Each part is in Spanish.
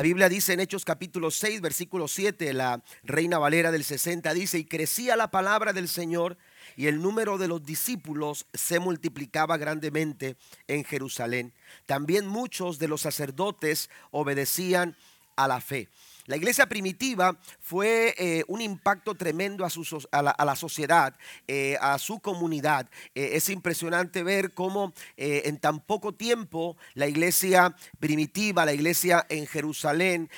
La Biblia dice en Hechos capítulo 6, versículo 7, la Reina Valera del 60 dice, y crecía la palabra del Señor y el número de los discípulos se multiplicaba grandemente en Jerusalén. También muchos de los sacerdotes obedecían a la fe. La iglesia primitiva fue eh, un impacto tremendo a, su, a, la, sociedad, eh, a su comunidad. Eh, es impresionante ver cómo en tan poco tiempo la iglesia primitiva, la iglesia en Jerusalén,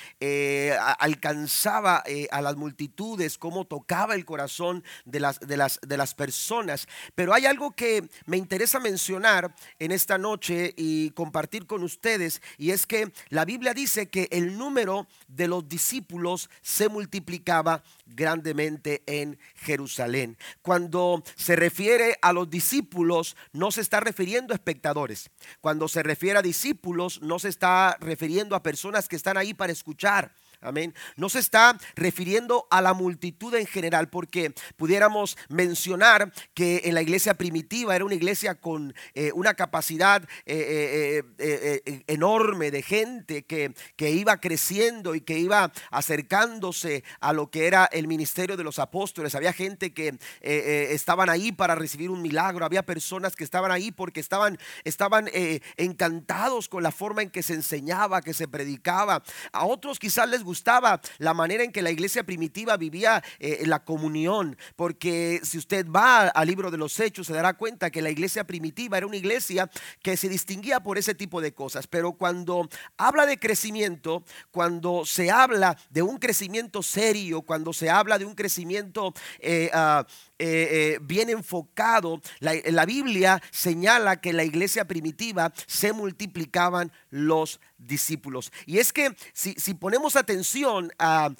alcanzaba a las multitudes, cómo tocaba el corazón de las, de, las, de las personas. Pero hay algo que me interesa mencionar en esta noche y compartir con ustedes, y es que la Biblia dice que el número de los discípulos discípulos se multiplicaba grandemente en Jerusalén. Cuando se refiere a los discípulos, no se está refiriendo a espectadores. Cuando se refiere a discípulos, no se está refiriendo a personas que están ahí para escuchar. Amén. No se está refiriendo a la multitud en general, porque pudiéramos mencionar que en la iglesia primitiva era una iglesia con eh, una capacidad eh, eh, enorme de gente que, que iba creciendo y que iba acercándose a lo que era el ministerio de los apóstoles. Había gente que estaban ahí para recibir un milagro, había personas que estaban ahí porque estaban, estaban encantados con la forma en que se enseñaba, que se predicaba. A otros quizás les gustaba gustaba la manera en que la iglesia primitiva vivía eh, la comunión, porque si usted va al libro de los hechos se dará cuenta que la iglesia primitiva era una iglesia que se distinguía por ese tipo de cosas, pero cuando habla de crecimiento, cuando se habla de un crecimiento serio, cuando se habla de un crecimiento eh, ah, eh, bien enfocado, la, la Biblia señala que la iglesia primitiva se multiplicaban los discípulos. Y es que si, ponemos atención a,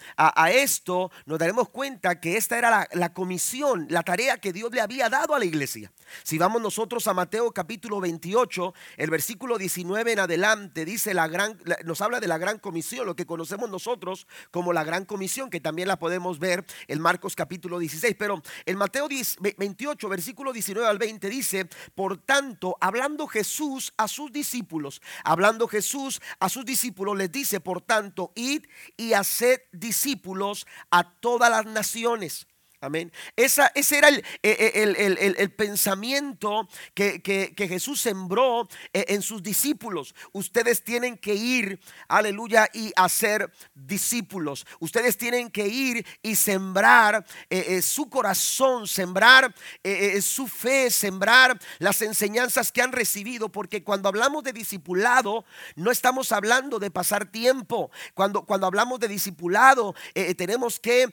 esto, nos daremos cuenta que esta era la, la, comisión, la tarea que Dios le había dado a la iglesia. Si vamos nosotros a Mateo capítulo 28, el versículo 19 en adelante, dice la gran, nos habla de la gran comisión, lo que conocemos nosotros como la gran comisión, que también la podemos ver en Marcos capítulo 16. Pero en Mateo 28, versículo 19 al 20 dice, por tanto, hablando Jesús a sus discípulos, hablando Jesús a sus discípulos les dice, por tanto, id y haced discípulos a todas las naciones Amén. Esa, ese era el, el, pensamiento que, Jesús sembró eh, en sus discípulos. Ustedes tienen que ir, aleluya, y hacer discípulos. Ustedes tienen que ir y sembrar su corazón, sembrar su fe, sembrar las enseñanzas que han recibido. Porque cuando hablamos de discipulado, no estamos hablando de pasar tiempo. Cuando, cuando hablamos de discipulado, tenemos que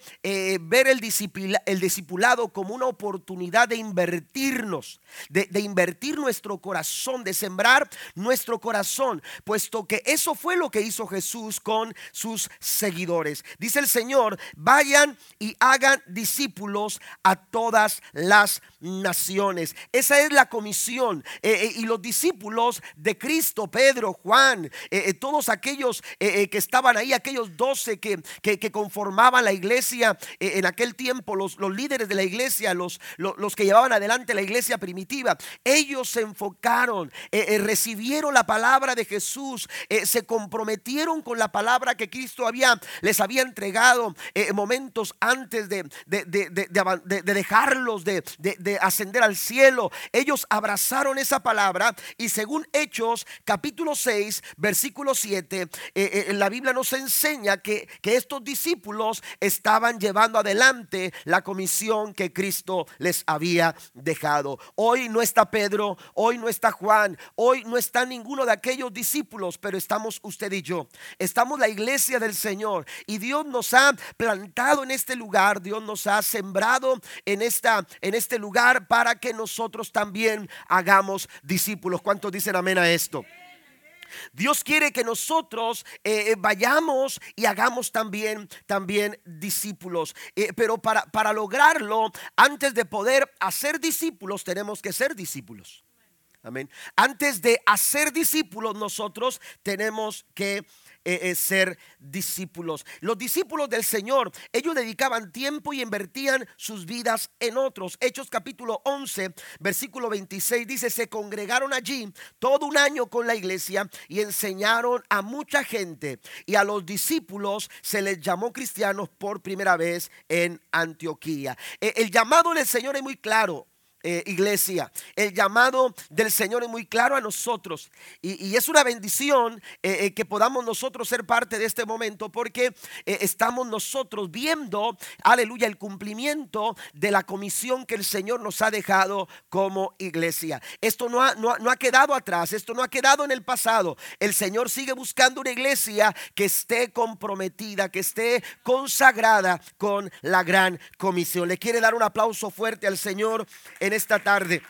ver el discipulado el discipulado como una oportunidad de invertirnos, de, invertir nuestro corazón, de sembrar nuestro corazón, puesto que eso fue lo que hizo Jesús con sus seguidores. Dice el Señor, vayan y hagan discípulos a todas las naciones. Esa es la comisión. Eh, eh, y los discípulos de Cristo, Pedro, Juan, eh, todos aquellos que estaban ahí, aquellos doce que, que conformaban la iglesia en aquel tiempo, los, los líderes de la iglesia, los, los, que llevaban adelante la iglesia primitiva, ellos se enfocaron, eh, eh, recibieron la palabra de Jesús, eh, se comprometieron con la palabra que Cristo había, les había entregado momentos antes de, de, de dejarlos, de, ascender al cielo. Ellos abrazaron esa palabra y según Hechos capítulo 6, versículo 7, la Biblia nos enseña que, que estos discípulos estaban llevando adelante la comisión que Cristo les había dejado. Hoy no está Pedro, hoy no está Juan, hoy no está ninguno de aquellos discípulos, pero estamos usted y yo. Estamos la iglesia del Señor y Dios nos ha plantado en este lugar, Dios nos ha sembrado en esta en este lugar para que nosotros también hagamos discípulos. ¿Cuántos dicen amén a esto? Dios quiere que nosotros eh, eh, vayamos y hagamos también, también discípulos. Eh, pero para, para lograrlo, antes de poder hacer discípulos, tenemos que ser discípulos. Amén. Antes de hacer discípulos, nosotros tenemos que eh, eh, ser discípulos. Los discípulos del Señor, ellos dedicaban tiempo y invertían sus vidas en otros. Hechos capítulo 11, versículo 26 dice, se congregaron allí todo un año con la iglesia y enseñaron a mucha gente y a los discípulos se les llamó cristianos por primera vez en Antioquía. Eh, el llamado del Señor es muy claro. Eh, iglesia. El llamado del Señor es muy claro a nosotros y, es una bendición eh, eh, que podamos nosotros ser parte de este momento porque estamos nosotros viendo, aleluya, el cumplimiento de la comisión que el Señor nos ha dejado como iglesia. Esto no ha, no, no ha quedado atrás, esto no ha quedado en el pasado. El Señor sigue buscando una iglesia que esté comprometida, que esté consagrada con la gran comisión. Le quiere dar un aplauso fuerte al Señor esta tarde.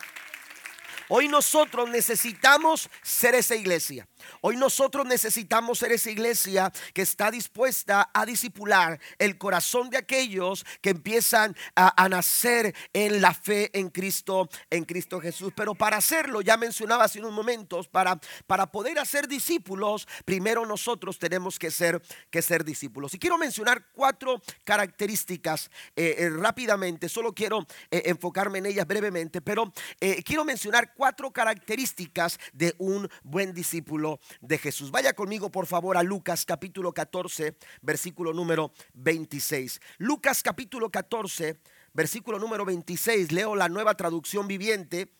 Hoy nosotros necesitamos ser esa iglesia. Hoy nosotros necesitamos ser esa iglesia que está dispuesta a disipular el corazón de aquellos que empiezan a, nacer en la fe en Cristo, en Cristo Jesús. Pero para hacerlo, ya mencionaba hace unos momentos, para, para poder hacer discípulos, primero nosotros tenemos que ser, que ser discípulos. Y quiero mencionar cuatro características eh, eh, rápidamente, solo quiero eh, enfocarme en ellas brevemente, pero quiero mencionar cuatro características de un buen discípulo de Jesús. Vaya conmigo por favor a Lucas capítulo 14, versículo número 26. Lucas capítulo 14, versículo número 26. Leo la nueva traducción viviente.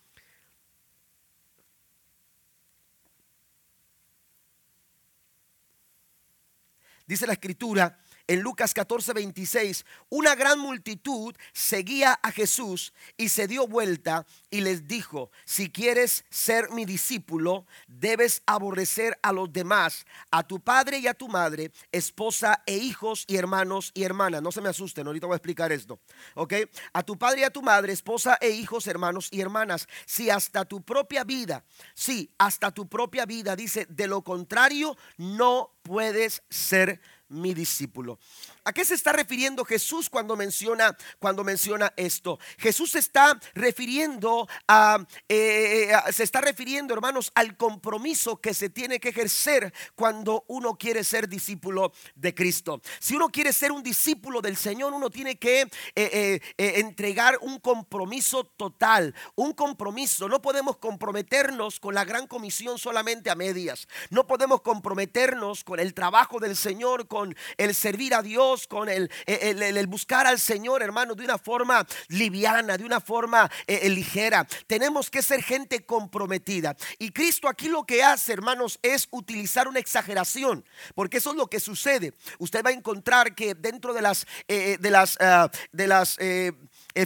Dice la escritura, en Lucas 14, 26, una gran multitud seguía a Jesús y se dio vuelta y les dijo, si quieres ser mi discípulo, debes aborrecer a los demás, a tu padre y a tu madre, esposa e hijos y hermanos y hermanas. No se me asusten, ahorita voy a explicar esto. ¿Ok? A tu padre y a tu madre, esposa e hijos, hermanos y hermanas. Si hasta tu propia vida, si hasta tu propia vida, dice, de lo contrario, no puedes ser mi discípulo. ¿A qué se está refiriendo Jesús cuando menciona, cuando menciona esto? Jesús se está refiriendo a, eh, se está refiriendo, hermanos, al compromiso que se tiene que ejercer cuando uno quiere ser discípulo de Cristo. Si uno quiere ser un discípulo del Señor, uno tiene que eh, eh, entregar un compromiso total, un compromiso. No podemos comprometernos con la gran comisión solamente a medias. No podemos comprometernos con el trabajo del Señor, con el servir a Dios con el, el, buscar al Señor, hermano, de una forma liviana, de una forma eh, eh, ligera. Tenemos que ser gente comprometida. Y Cristo aquí lo que hace, hermanos, es utilizar una exageración, porque eso es lo que sucede. Usted va a encontrar que dentro de las, eh, de las, ah, de las eh,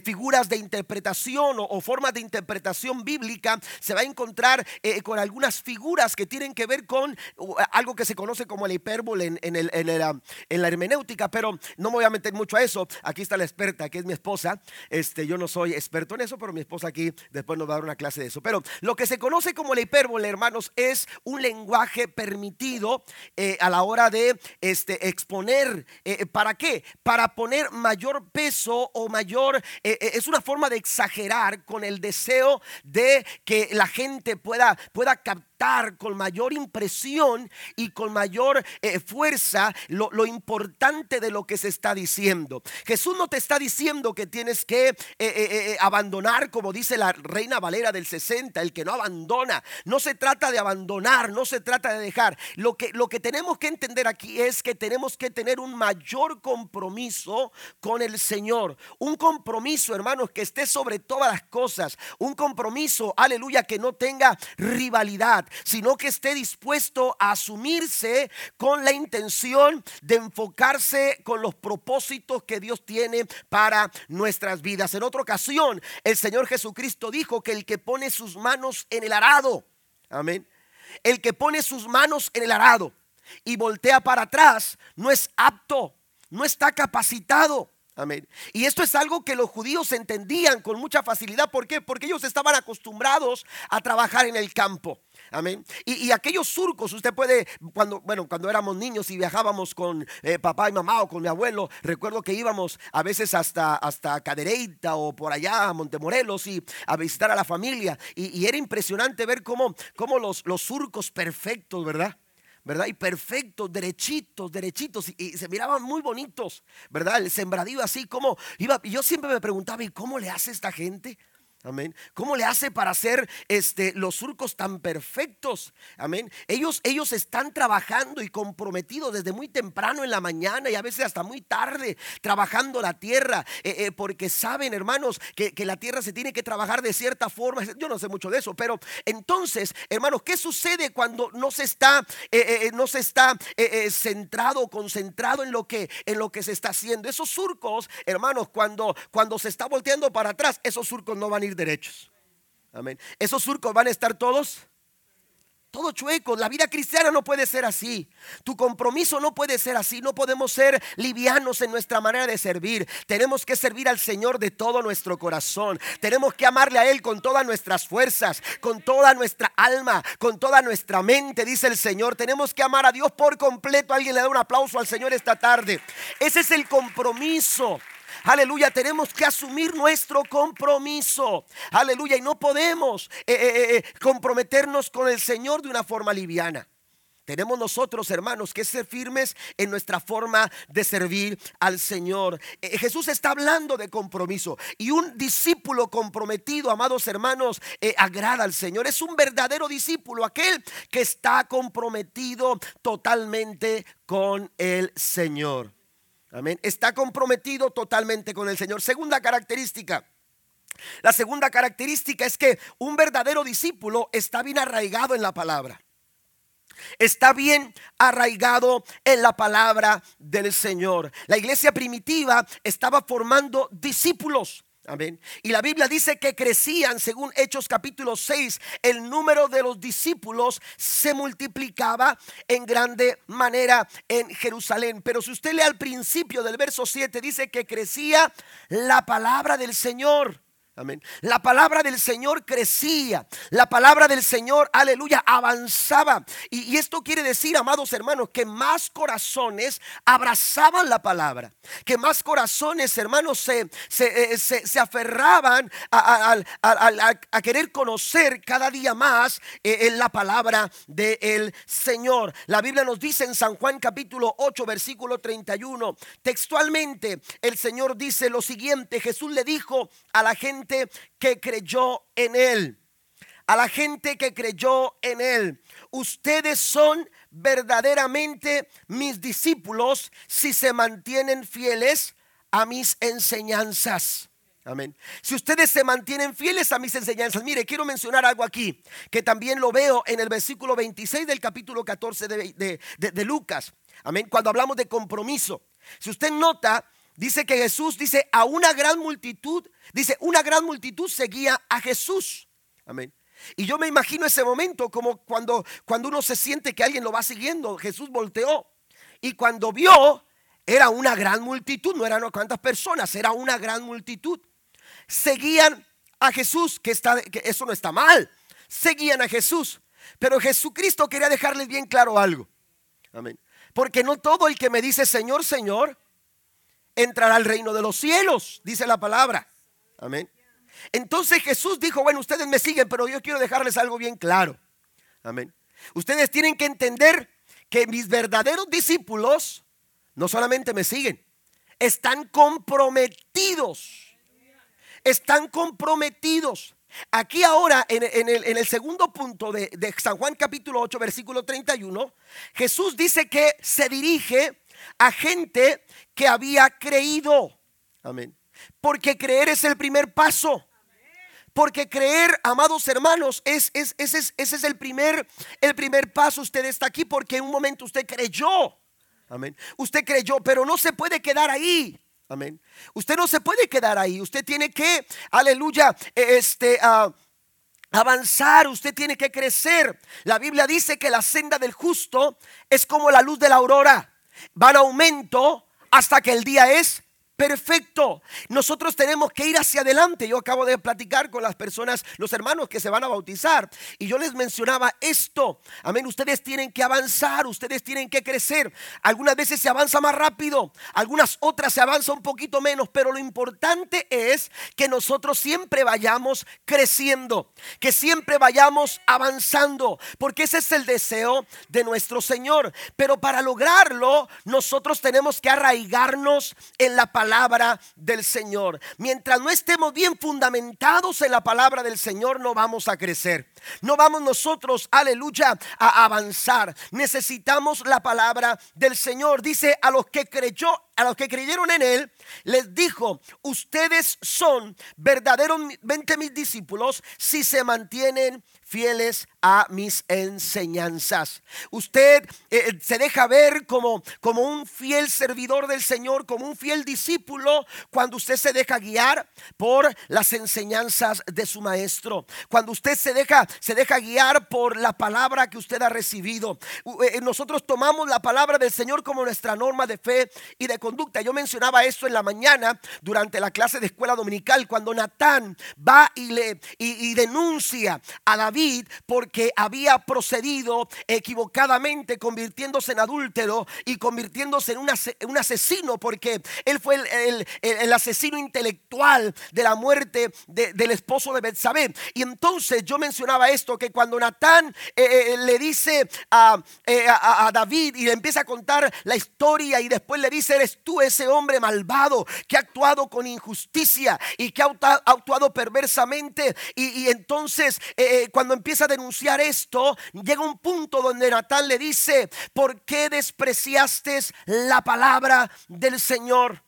figuras de interpretación o, formas de interpretación bíblica, se va a encontrar eh, con algunas figuras que tienen que ver con algo que se conoce como la hipérbole en, en, el, en, la hermenéutica, pero no me voy a meter mucho a eso. Aquí está la experta, que es mi esposa. Este, yo no soy experto en eso, pero mi esposa aquí después nos va a dar una clase de eso. Pero lo que se conoce como la hipérbole, hermanos, es un lenguaje permitido eh, a la hora de este, exponer. ¿Para qué? Para poner mayor peso o mayor eh, eh, es una forma de exagerar con el deseo de que la gente pueda, pueda captar con mayor impresión y con mayor eh, fuerza lo, importante de lo que se está diciendo. Jesús no te está diciendo que tienes que eh, eh, abandonar, como dice la Reina Valera del 60, el que no abandona. No se trata de abandonar, no se trata de dejar. Lo que, lo que tenemos que entender aquí es que tenemos que tener un mayor compromiso con el Señor. Un compromiso, hermanos, que esté sobre todas las cosas. Un compromiso, aleluya, que no tenga rivalidad sino que esté dispuesto a asumirse con la intención de enfocarse con los propósitos que Dios tiene para nuestras vidas. En otra ocasión, el Señor Jesucristo dijo que el que pone sus manos en el arado, amén, el que pone sus manos en el arado y voltea para atrás no es apto, no está capacitado Amén. Y esto es algo que los judíos entendían con mucha facilidad. ¿Por qué? Porque ellos estaban acostumbrados a trabajar en el campo. Amén. Y, aquellos surcos, usted puede, cuando, bueno, cuando éramos niños y viajábamos con eh, papá y mamá o con mi abuelo, recuerdo que íbamos a veces hasta, hasta o por allá a Montemorelos y a visitar a la familia. Y, era impresionante ver cómo, cómo los, los surcos perfectos, ¿verdad? ¿verdad? Y perfectos, derechitos, derechitos, y, se miraban muy bonitos, ¿verdad? El sembradío así, como iba, y yo siempre me preguntaba, ¿y cómo le hace esta gente? Amén. ¿Cómo le hace para hacer este, los surcos tan perfectos? Amén. Ellos, ellos están trabajando y comprometidos desde muy temprano en la mañana y a veces hasta muy tarde trabajando la tierra, eh, eh, porque saben, hermanos, que, la tierra se tiene que trabajar de cierta forma. Yo no sé mucho de eso, pero entonces, hermanos, ¿qué sucede cuando no se está, eh, no se está centrado concentrado en lo que, en lo que se está haciendo? Esos surcos, hermanos, cuando, cuando se está volteando para atrás, esos surcos no van a ir derechos. Amén. Esos surcos van a estar todos todo chueco. La vida cristiana no puede ser así. Tu compromiso no puede ser así. No podemos ser livianos en nuestra manera de servir. Tenemos que servir al Señor de todo nuestro corazón. Tenemos que amarle a Él con todas nuestras fuerzas, con toda nuestra alma, con toda nuestra mente, dice el Señor. Tenemos que amar a Dios por completo. Alguien le da un aplauso al Señor esta tarde. Ese es el compromiso. Aleluya, tenemos que asumir nuestro compromiso. Aleluya, y no podemos eh, eh, eh, comprometernos con el Señor de una forma liviana. Tenemos nosotros, hermanos, que ser firmes en nuestra forma de servir al Señor. Jesús está hablando de compromiso y un discípulo comprometido, amados hermanos, agrada al Señor. Es un verdadero discípulo, aquel que está comprometido totalmente con el Señor. Amén. Está comprometido totalmente con el Señor. Segunda característica. La segunda característica es que un verdadero discípulo está bien arraigado en la palabra. Está bien arraigado en la palabra del Señor. La iglesia primitiva estaba formando discípulos. Amén. Y la Biblia dice que crecían, según Hechos capítulo 6, el número de los discípulos se multiplicaba en grande manera en Jerusalén. Pero si usted lee al principio del verso 7, dice que crecía la palabra del Señor. Amén. La palabra del Señor crecía. La palabra del Señor, aleluya, avanzaba. Y, esto quiere decir, amados hermanos, que más corazones abrazaban la palabra. Que más corazones, hermanos, se, se, eh, aferraban a, querer conocer cada día más eh, en la palabra del Señor. La Biblia nos dice en San Juan capítulo 8, versículo 31, textualmente el Señor dice lo siguiente. Jesús le dijo a la gente que creyó en Él. A la gente que creyó en Él. Ustedes son verdaderamente mis discípulos si se mantienen fieles a mis enseñanzas. Amén. Si ustedes se mantienen fieles a mis enseñanzas, mire, quiero mencionar algo aquí, que también lo veo en el versículo 26 del capítulo 14 de, de Lucas. Amén. Cuando hablamos de compromiso. Si usted nota, Dice que Jesús dice a una gran multitud, dice una gran multitud seguía a Jesús. Amén. Y yo me imagino ese momento como cuando, cuando uno se siente que alguien lo va siguiendo. Jesús volteó y cuando vio era una gran multitud, no eran cuantas personas, era una gran multitud. Seguían a Jesús, que, está, que eso no está mal. Seguían a Jesús. Pero Jesucristo quería dejarles bien claro algo. Amén. Porque no todo el que me dice Señor, Señor, entrará al reino de los cielos, dice la palabra. Amén. Entonces Jesús dijo, bueno, ustedes me siguen, pero yo quiero dejarles algo bien claro. Amén. Ustedes tienen que entender que mis verdaderos discípulos no solamente me siguen, están comprometidos. Están comprometidos. Aquí ahora, en, el, segundo punto de, de San Juan capítulo 8, versículo 31, Jesús dice que se dirige a gente que había creído. Amén. Porque creer es el primer paso. Porque creer, amados hermanos, es, es, ese, es, ese es el primer, el primer paso. Usted está aquí porque en un momento usted creyó. Amén. Usted creyó, pero no se puede quedar ahí. Amén. Usted no se puede quedar ahí. Usted tiene que, aleluya, este, uh, avanzar. Usted tiene que crecer. La Biblia dice que la senda del justo es como la luz de la aurora. Va en aumento hasta que el día es perfecto. Nosotros tenemos que ir hacia adelante. Yo acabo de platicar con las personas, los hermanos que se van a bautizar, y yo les mencionaba esto. Amén, ustedes tienen que avanzar, ustedes tienen que crecer. Algunas veces se avanza más rápido, algunas otras se avanza un poquito menos, pero lo importante es que nosotros siempre vayamos creciendo, que siempre vayamos avanzando, porque ese es el deseo de nuestro Señor. Pero para lograrlo, nosotros tenemos que arraigarnos en la palabra palabra del Señor. Mientras no estemos bien fundamentados en la palabra del Señor, no vamos a crecer. No vamos nosotros, aleluya, a avanzar. Necesitamos la palabra del Señor. Dice a los que creyó, a los que creyeron en él, les dijo, ustedes son verdaderamente mis discípulos si se mantienen fieles a mis enseñanzas. Usted eh, eh, se deja ver como, como un fiel servidor del Señor, como un fiel discípulo, cuando usted se deja guiar por las enseñanzas de su maestro. Cuando usted se deja, se deja guiar por la palabra que usted ha recibido. Eh, nosotros tomamos la palabra del Señor como nuestra norma de fe y de conducta. Yo mencionaba esto en la mañana durante la clase de escuela dominical, cuando Natán va y, le, y denuncia a David porque había procedido equivocadamente convirtiéndose en adúltero y convirtiéndose en un, asesino porque él fue el, asesino intelectual de la muerte del esposo de Betsabé. Y entonces yo mencionaba esto, que cuando Natán eh, eh, le dice eh, a, a, David y le empieza a contar la historia y después le dice, eres tú ese hombre malvado que ha actuado con injusticia y que ha actuado perversamente. Y, entonces cuando empieza a denunciar esto, llega un punto donde Natán le dice, ¿por qué despreciaste la palabra del Señor?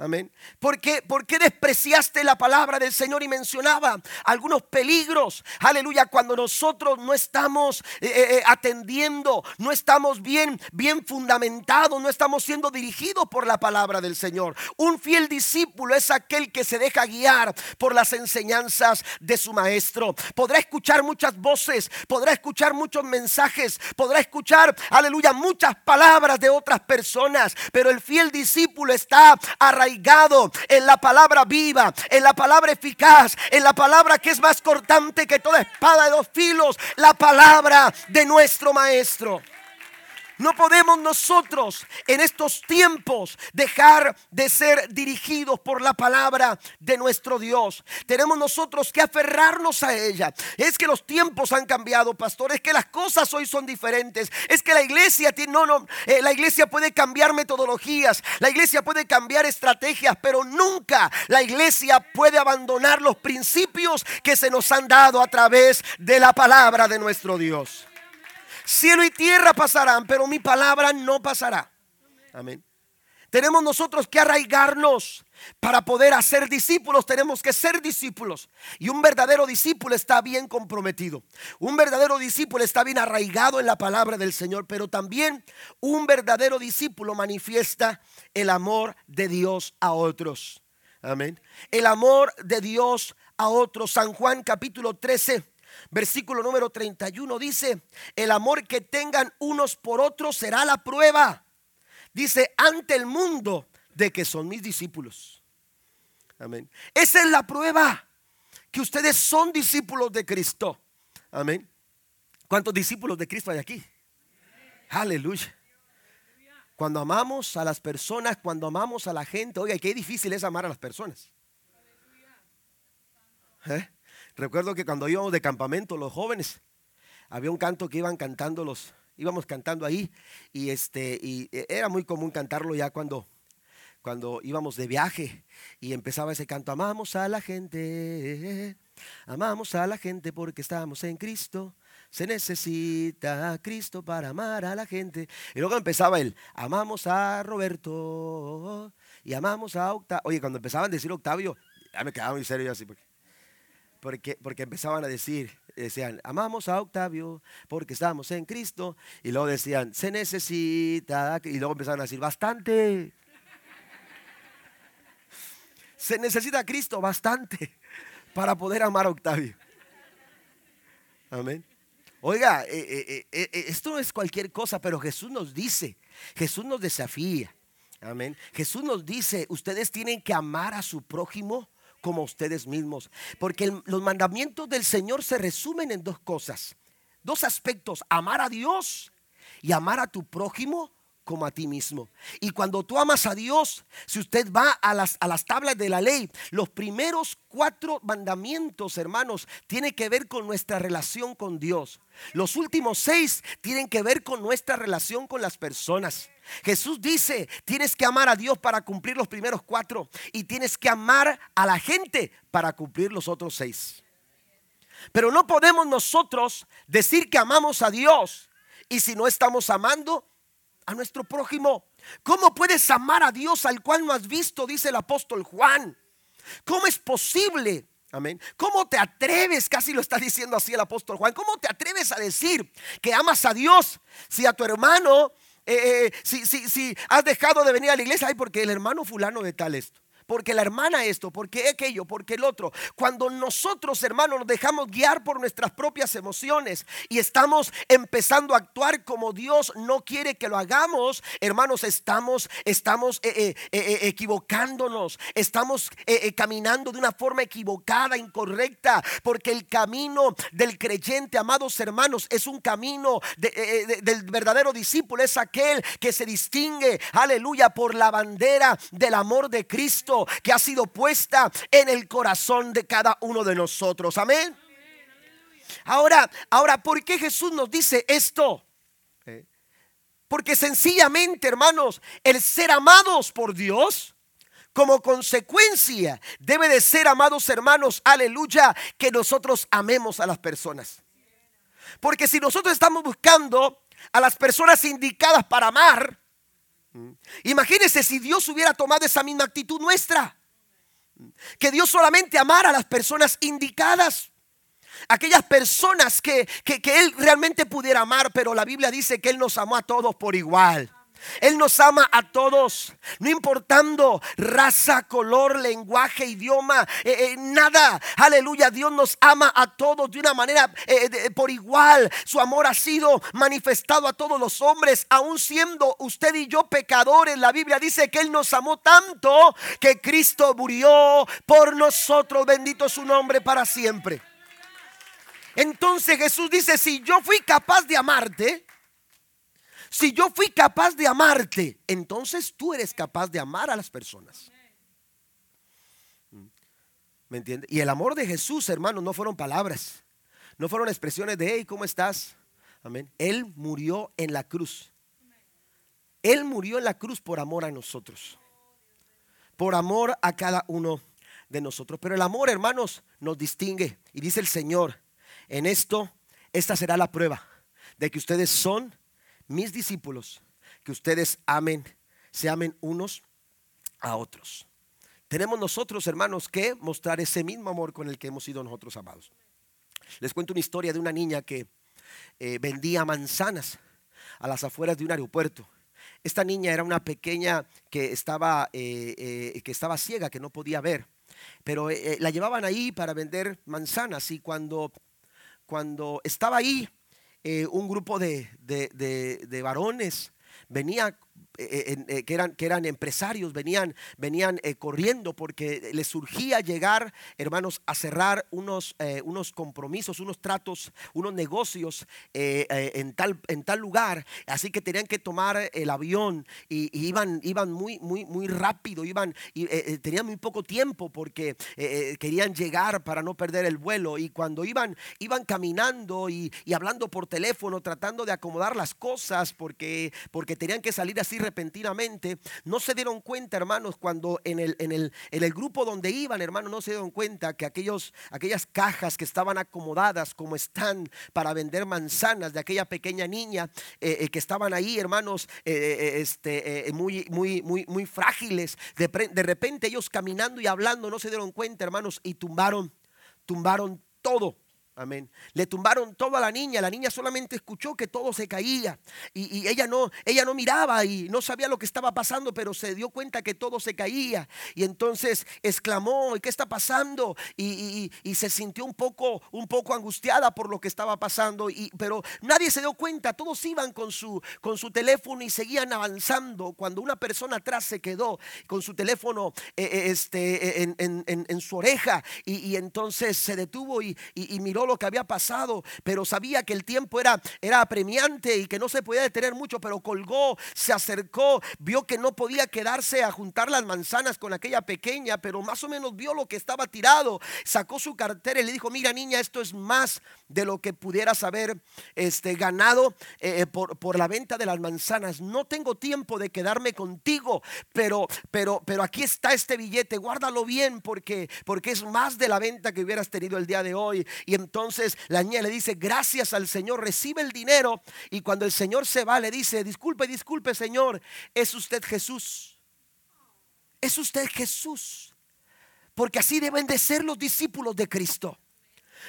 Amén. ¿Por qué, despreciaste la palabra del Señor y mencionaba algunos peligros? Aleluya, cuando nosotros no estamos eh, eh, eh, atendiendo, no estamos bien, bien fundamentados, no estamos siendo dirigidos por la palabra del Señor. Un fiel discípulo es aquel que se deja guiar por las enseñanzas de su maestro. Podrá escuchar muchas voces, podrá escuchar muchos mensajes, podrá escuchar, aleluya, muchas palabras de otras personas, pero el fiel discípulo está arraigado en la palabra viva, en la palabra eficaz, en la palabra que es más cortante que toda espada de dos filos, la palabra de nuestro Maestro. No podemos nosotros en estos tiempos dejar de ser dirigidos por la palabra de nuestro Dios. Tenemos nosotros que aferrarnos a ella. Es que los tiempos han cambiado, pastor. Es que las cosas hoy son diferentes. Es que la iglesia tiene, no, no, eh, la iglesia puede cambiar metodologías. La iglesia puede cambiar estrategias, pero nunca la iglesia puede abandonar los principios que se nos han dado a través de la palabra de nuestro Dios. Cielo y tierra pasarán, pero mi palabra no pasará. Amén. Tenemos nosotros que arraigarnos para poder hacer discípulos. Tenemos que ser discípulos. Y un verdadero discípulo está bien comprometido. Un verdadero discípulo está bien arraigado en la palabra del Señor. Pero también un verdadero discípulo manifiesta el amor de Dios a otros. Amén. El amor de Dios a otros. San Juan capítulo 13 Versículo número 31 dice, el amor que tengan unos por otros será la prueba. Dice, ante el mundo de que son mis discípulos. Amén. Esa es la prueba, que ustedes son discípulos de Cristo. Amén. ¿Cuántos discípulos de Cristo hay aquí? Aleluya. Cuando amamos a las personas, cuando amamos a la gente, oiga, qué difícil es amar a las personas. ¿Eh? Recuerdo que cuando íbamos de campamento los jóvenes, había un canto que iban cantando los, íbamos cantando ahí y este y era muy común cantarlo ya cuando cuando íbamos de viaje y empezaba ese canto, amamos a la gente, amamos a la gente porque estamos en Cristo. Se necesita Cristo para amar a la gente. Y luego empezaba el, amamos a Roberto y amamos a Octavio. Oye, cuando empezaban a decir Octavio, ya me quedaba muy serio así. Porque porque, porque empezaban a decir, decían, amamos a Octavio porque estamos en Cristo. Y luego decían, se necesita, y luego empezaban a decir, bastante. Se necesita Cristo bastante para poder amar a Octavio. Amén. Oiga, eh, eh, eh, esto no es cualquier cosa, pero Jesús nos dice, Jesús nos desafía. Amén. Jesús nos dice, ustedes tienen que amar a su prójimo como ustedes mismos. Porque los mandamientos del Señor se resumen en dos cosas. Dos aspectos, amar a Dios y amar a tu prójimo como a ti mismo. Y cuando tú amas a Dios, si usted va a las, a las tablas de la ley, los primeros cuatro mandamientos, hermanos, tienen que ver con nuestra relación con Dios. Los últimos seis tienen que ver con nuestra relación con las personas. Jesús dice, tienes que amar a Dios para cumplir los primeros cuatro y tienes que amar a la gente para cumplir los otros seis. Pero no podemos nosotros decir que amamos a Dios y si no estamos amando a nuestro prójimo. ¿Cómo puedes amar a Dios al cual no has visto? Dice el apóstol Juan. ¿Cómo es posible? Amén. ¿Cómo te atreves? Casi lo está diciendo así el apóstol Juan. ¿Cómo te atreves a decir que amas a Dios si a tu hermano, eh, eh, si, si, si has dejado de venir a la iglesia? Ay, porque el hermano fulano de tal esto porque la hermana esto, porque aquello, porque el otro. Cuando nosotros, hermanos, nos dejamos guiar por nuestras propias emociones y estamos empezando a actuar como Dios no quiere que lo hagamos, hermanos, estamos, estamos eh, eh, eh, equivocándonos, estamos caminando de una forma equivocada, incorrecta, porque el camino del creyente, amados hermanos, es un camino del verdadero discípulo, es aquel que se distingue, aleluya, por la bandera del amor de Cristo que ha sido puesta en el corazón de cada uno de nosotros. Amén. Ahora, ahora, ¿por qué Jesús nos dice esto? Porque sencillamente, hermanos, el ser amados por Dios, como consecuencia, debe de ser, amados hermanos, aleluya, que nosotros amemos a las personas. Porque si nosotros estamos buscando a las personas indicadas para amar, Imagínense si Dios hubiera tomado esa misma actitud nuestra. Que Dios solamente amara a las personas indicadas. Aquellas personas que, que, que Él realmente pudiera amar, pero la Biblia dice que Él nos amó a todos por igual. Él nos ama a todos, no importando raza, color, lenguaje, idioma, eh, eh, nada. Aleluya, Dios nos ama a todos de una manera eh, por igual. Su amor ha sido manifestado a todos los hombres, aun siendo usted y yo pecadores. La Biblia dice que Él nos amó tanto que Cristo murió por nosotros. Bendito su nombre para siempre. Entonces Jesús dice, si yo fui capaz de amarte, si yo fui capaz de amarte, entonces tú eres capaz de amar a las personas. ¿Me entiendes? Y el amor de Jesús, hermano, no fueron palabras, no fueron expresiones de, hey, ¿cómo estás? Amén. Él murió en la cruz. Él murió en la cruz por amor a nosotros. Por amor a cada uno de nosotros. Pero el amor, hermanos, nos distingue. Y dice el Señor, en esto, esta será la prueba de que ustedes son mis discípulos, que ustedes amen, se amen unos a otros. Tenemos nosotros, hermanos, que mostrar ese mismo amor con el que hemos sido nosotros amados. Les cuento una historia de una niña que eh, vendía manzanas a las afueras de un aeropuerto. Esta niña era una pequeña que estaba, eh, eh, que estaba ciega, que no podía ver, pero la llevaban ahí para vender manzanas y cuando, cuando estaba ahí, eh, un grupo de, de varones venía eh, eh, que, eran, que eran empresarios, venían, venían eh, corriendo porque les surgía llegar, hermanos, a cerrar unos, unos compromisos, unos tratos, unos negocios en, tal, en tal lugar. Así que tenían que tomar el avión y, iban, iban muy, muy, muy rápido, iban, tenían muy poco tiempo porque querían llegar para no perder el vuelo. Y cuando iban, iban caminando y, hablando por teléfono, tratando de acomodar las cosas porque, porque tenían que salir así repentinamente, no se dieron cuenta, hermanos, cuando en el, en el, en el grupo donde iban, hermanos, no se dieron cuenta que aquellos, aquellas cajas que estaban acomodadas como están para vender manzanas de aquella pequeña niña eh, eh, que estaban ahí, hermanos, eh, este, muy, muy, muy, muy frágiles. De, de repente ellos caminando y hablando no se dieron cuenta, hermanos, y tumbaron, tumbaron todo Amén. Le tumbaron todo a la niña. La niña solamente escuchó que todo se caía. Y, ella, no, ella no miraba y no sabía lo que estaba pasando, pero se dio cuenta que todo se caía. Y entonces exclamó, ¿y qué está pasando? Y, se sintió un poco, un poco angustiada por lo que estaba pasando. Y, pero nadie se dio cuenta. Todos iban con su, con su teléfono y seguían avanzando. Cuando una persona atrás se quedó con su teléfono eh, eh, este, en, en, su oreja. Y, entonces se detuvo y miró lo que había pasado, pero sabía que el tiempo era, era apremiante y que no se podía detener mucho, pero colgó, se acercó, vio que no podía quedarse a juntar las manzanas con aquella pequeña, pero más o menos vio lo que estaba tirado, sacó su cartera y le dijo, mira niña, esto es más de lo que pudieras haber este, ganado eh, por, por, la venta de las manzanas. No tengo tiempo de quedarme contigo, pero, pero, pero aquí está este billete, guárdalo bien porque, porque es más de la venta que hubieras tenido el día de hoy. Entonces la niña le dice, gracias al Señor, recibe el dinero. Y cuando el Señor se va, le dice, disculpe, disculpe, Señor, es usted Jesús. Es usted Jesús. Porque así deben de ser los discípulos de Cristo.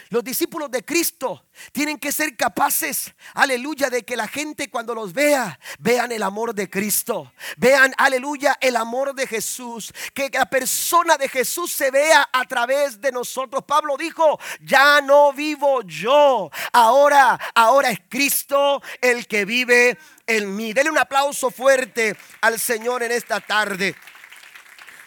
Los discípulos de Cristo tienen que ser capaces, aleluya, de que la gente cuando los vea, vean el amor de Cristo. Vean, aleluya, el amor de Jesús. Que la persona de Jesús se vea a través de nosotros. Pablo dijo, ya no vivo yo. Ahora, ahora es Cristo el que vive en mí. Dele un aplauso fuerte al Señor en esta tarde.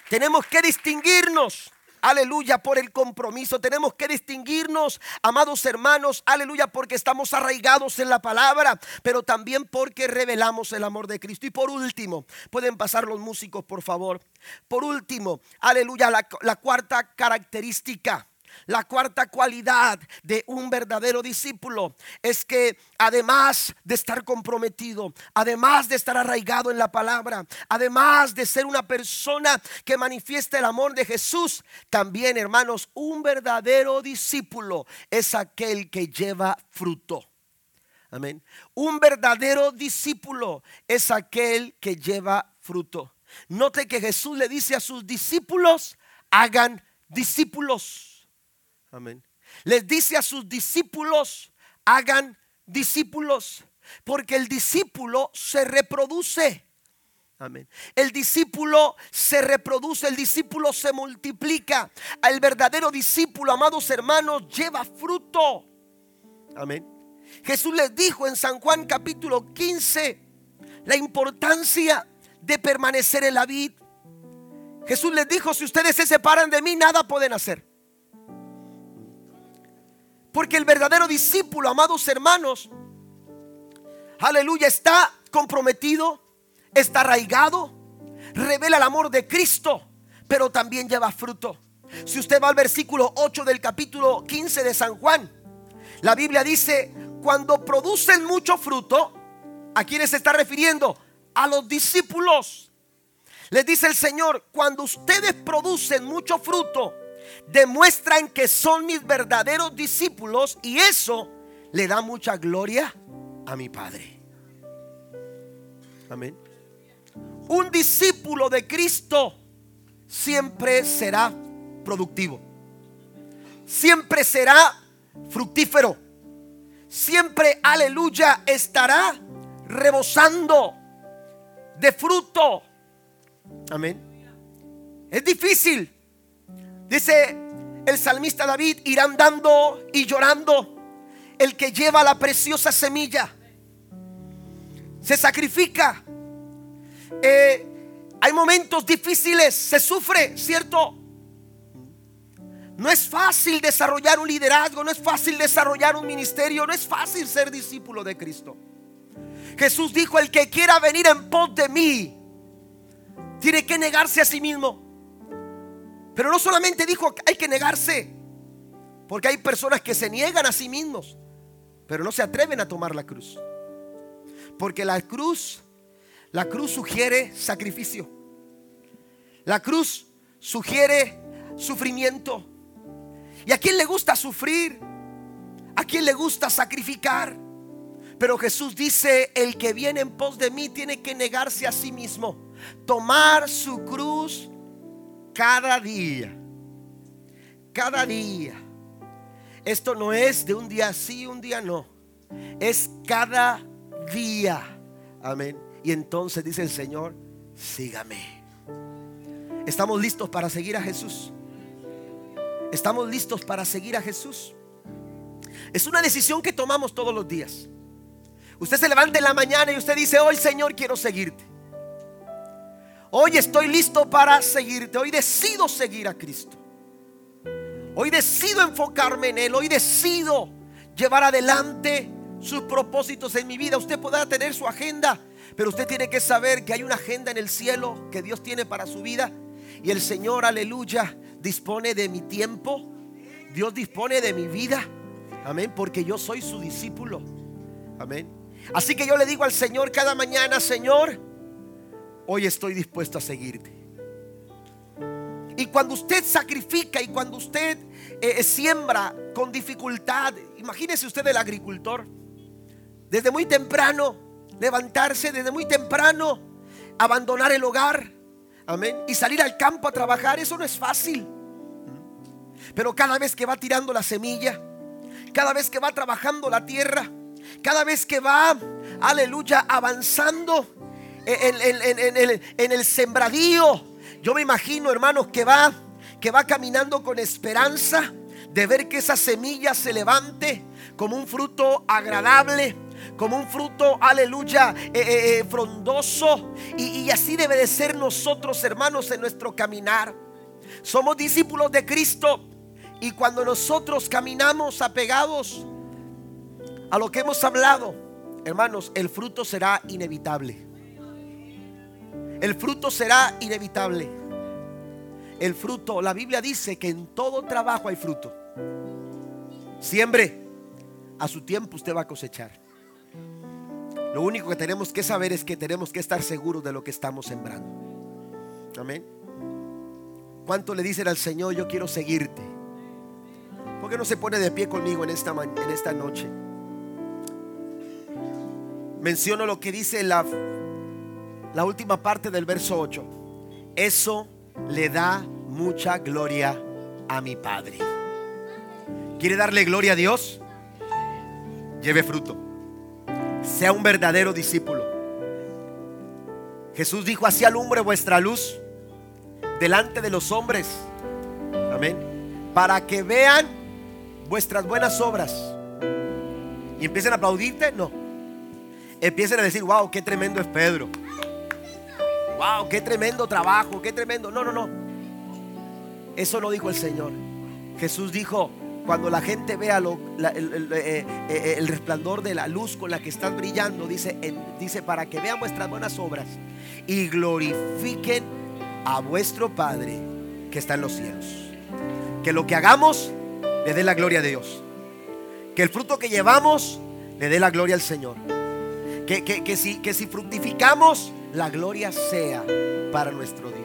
Tenemos que distinguirnos aleluya, por el compromiso. Tenemos que distinguirnos, amados hermanos, aleluya, porque estamos arraigados en la palabra, pero también porque revelamos el amor de Cristo. Y por último, pueden pasar los músicos, por favor. Por último, aleluya, la, cuarta característica la cuarta cualidad de un verdadero discípulo es que además de estar comprometido, además de estar arraigado en la palabra, además de ser una persona que manifiesta el amor de Jesús, también hermanos, un verdadero discípulo es aquel que lleva fruto. Amén. Un verdadero discípulo es aquel que lleva fruto. Note que Jesús le dice a sus discípulos, hagan discípulos. Amén. Les dice a sus discípulos, hagan discípulos, porque el discípulo se reproduce. Amén. El discípulo se reproduce, el discípulo se multiplica. El verdadero discípulo, amados hermanos, lleva fruto. Amén. Jesús les dijo en San Juan capítulo 15 la importancia de permanecer en la vid. Jesús les dijo, si ustedes se separan de mí, nada pueden hacer. Porque el verdadero discípulo, amados hermanos, aleluya, está comprometido, está arraigado, revela el amor de Cristo, pero también lleva fruto. Si usted va al versículo 8 del capítulo 15 de San Juan, la Biblia dice, cuando producen mucho fruto, ¿a quiénes se está refiriendo? A los discípulos. Les dice el Señor, cuando ustedes producen mucho fruto, demuestran que son mis verdaderos discípulos y eso le da mucha gloria a mi Padre. Amén. Un discípulo de Cristo siempre será productivo. Siempre será fructífero. Siempre, aleluya, estará rebosando de fruto. Amén. Es difícil Dice el salmista David, irán dando y llorando el que lleva la preciosa semilla. Se sacrifica. Eh, hay momentos difíciles, se sufre, ¿cierto? No es fácil desarrollar un liderazgo, no es fácil desarrollar un ministerio, no es fácil ser discípulo de Cristo. Jesús dijo, el que quiera venir en pos de mí, tiene que negarse a sí mismo. Pero no solamente dijo hay que negarse, porque hay personas que se niegan a sí mismos, pero no se atreven a tomar la cruz. Porque la cruz, la cruz sugiere sacrificio. La cruz sugiere sufrimiento. ¿Y a quién le gusta sufrir? ¿A quién le gusta sacrificar? Pero Jesús dice, el que viene en pos de mí tiene que negarse a sí mismo, tomar su cruz cada día, cada día. Esto no es de un día sí, un día no. Es cada día. Amén. Y entonces dice el Señor, sígame. ¿Estamos listos para seguir a Jesús? ¿Estamos listos para seguir a Jesús? Es una decisión que tomamos todos los días. Usted se levanta en la mañana y usted dice, hoy Señor quiero seguirte. Hoy estoy listo para seguirte. Hoy decido seguir a Cristo. Hoy decido enfocarme en Él. Hoy decido llevar adelante sus propósitos en mi vida. Usted podrá tener su agenda, pero usted tiene que saber que hay una agenda en el cielo que Dios tiene para su vida. Y el Señor, aleluya, dispone de mi tiempo. Dios dispone de mi vida. Amén, porque yo soy su discípulo. Amén. Así que yo le digo al Señor cada mañana, Señor, hoy estoy dispuesto a seguirte. Y cuando usted sacrifica y cuando usted eh, siembra con dificultad, imagínese usted el agricultor, desde muy temprano levantarse, desde muy temprano abandonar el hogar, amén, y salir al campo a trabajar, eso no es fácil. Pero cada vez que va tirando la semilla, cada vez que va trabajando la tierra, cada vez que va, aleluya, avanzando en, el, sembradío. Yo me imagino, hermanos, que va, que va caminando con esperanza de ver que esa semilla se levante como un fruto agradable, como un fruto, aleluya, eh, eh, eh, frondoso. y así debe de ser nosotros, hermanos, en nuestro caminar. Somos discípulos de Cristo y cuando nosotros caminamos apegados a lo que hemos hablado, hermanos, el fruto será inevitable. El fruto será inevitable. El fruto, la Biblia dice que en todo trabajo hay fruto. Siempre a su tiempo usted va a cosechar. Lo único que tenemos que saber es que tenemos que estar seguros de lo que estamos sembrando. Amén. ¿Cuánto le dicen al Señor, yo quiero seguirte? ¿Por qué no se pone de pie conmigo en esta, en esta noche? Menciono lo que dice la, la última parte del verso 8. Eso le da mucha gloria a mi Padre. ¿Quiere darle gloria a Dios? Lleve fruto. Sea un verdadero discípulo. Jesús dijo, así alumbre vuestra luz delante de los hombres. Amén. Para que vean vuestras buenas obras y empiecen a aplaudirte, no. Empiecen a decir, wow, qué tremendo es Pedro. Wow, qué tremendo trabajo, qué tremendo. No, no, no. Eso no dijo el Señor. Jesús dijo, cuando la gente vea lo, eh, eh, el, resplandor de la luz con la que estás brillando, dice, dice, para que vean vuestras buenas obras y glorifiquen a vuestro Padre que está en los cielos. Que lo que hagamos le dé la gloria a Dios. Que el fruto que llevamos le dé la gloria al Señor. Que, que, si, que si fructificamos, la gloria sea para nuestro Dios.